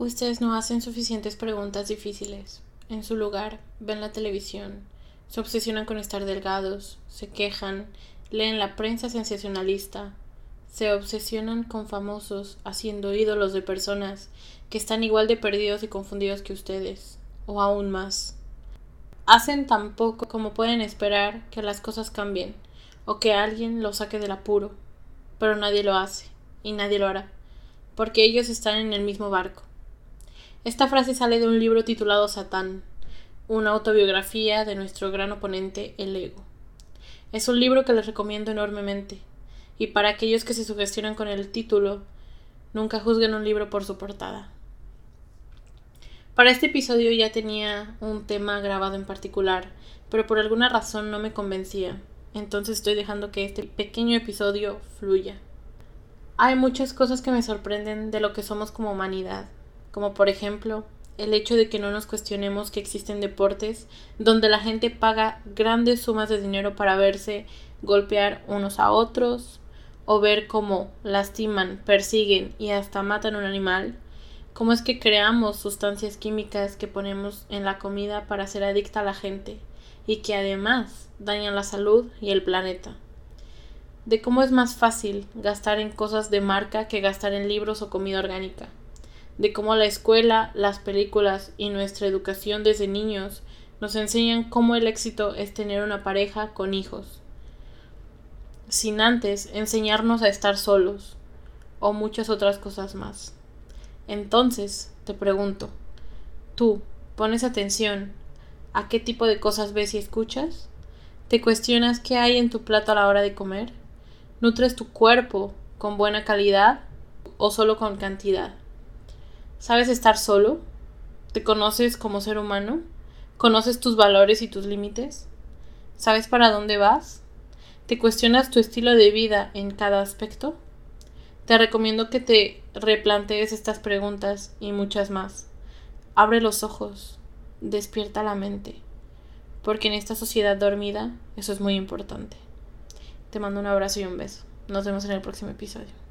Ustedes no hacen suficientes preguntas difíciles. En su lugar, ven la televisión, se obsesionan con estar delgados, se quejan, leen la prensa sensacionalista, se obsesionan con famosos, haciendo ídolos de personas que están igual de perdidos y confundidos que ustedes, o aún más. Hacen tan poco como pueden esperar que las cosas cambien, o que alguien los saque del apuro, pero nadie lo hace, y nadie lo hará, porque ellos están en el mismo barco. Esta frase sale de un libro titulado Satán, una autobiografía de nuestro gran oponente, el ego. Es un libro que les recomiendo enormemente, y para aquellos que se sugestionan con el título, nunca juzguen un libro por su portada. Para este episodio ya tenía un tema grabado en particular, pero por alguna razón no me convencía, entonces estoy dejando que este pequeño episodio fluya. Hay muchas cosas que me sorprenden de lo que somos como humanidad, como por ejemplo el hecho de que no nos cuestionemos que existen deportes donde la gente paga grandes sumas de dinero para verse golpear unos a otros o ver cómo lastiman, persiguen y hasta matan un animal, cómo es que creamos sustancias químicas que ponemos en la comida para hacer adicta a la gente y que además dañan la salud y el planeta. De cómo es más fácil gastar en cosas de marca que gastar en libros o comida orgánica de cómo la escuela, las películas y nuestra educación desde niños nos enseñan cómo el éxito es tener una pareja con hijos, sin antes enseñarnos a estar solos o muchas otras cosas más. Entonces, te pregunto, ¿tú pones atención a qué tipo de cosas ves y escuchas? ¿Te cuestionas qué hay en tu plato a la hora de comer? ¿Nutres tu cuerpo con buena calidad o solo con cantidad? ¿Sabes estar solo? ¿Te conoces como ser humano? ¿Conoces tus valores y tus límites? ¿Sabes para dónde vas? ¿Te cuestionas tu estilo de vida en cada aspecto? Te recomiendo que te replantees estas preguntas y muchas más. Abre los ojos, despierta la mente, porque en esta sociedad dormida eso es muy importante. Te mando un abrazo y un beso. Nos vemos en el próximo episodio.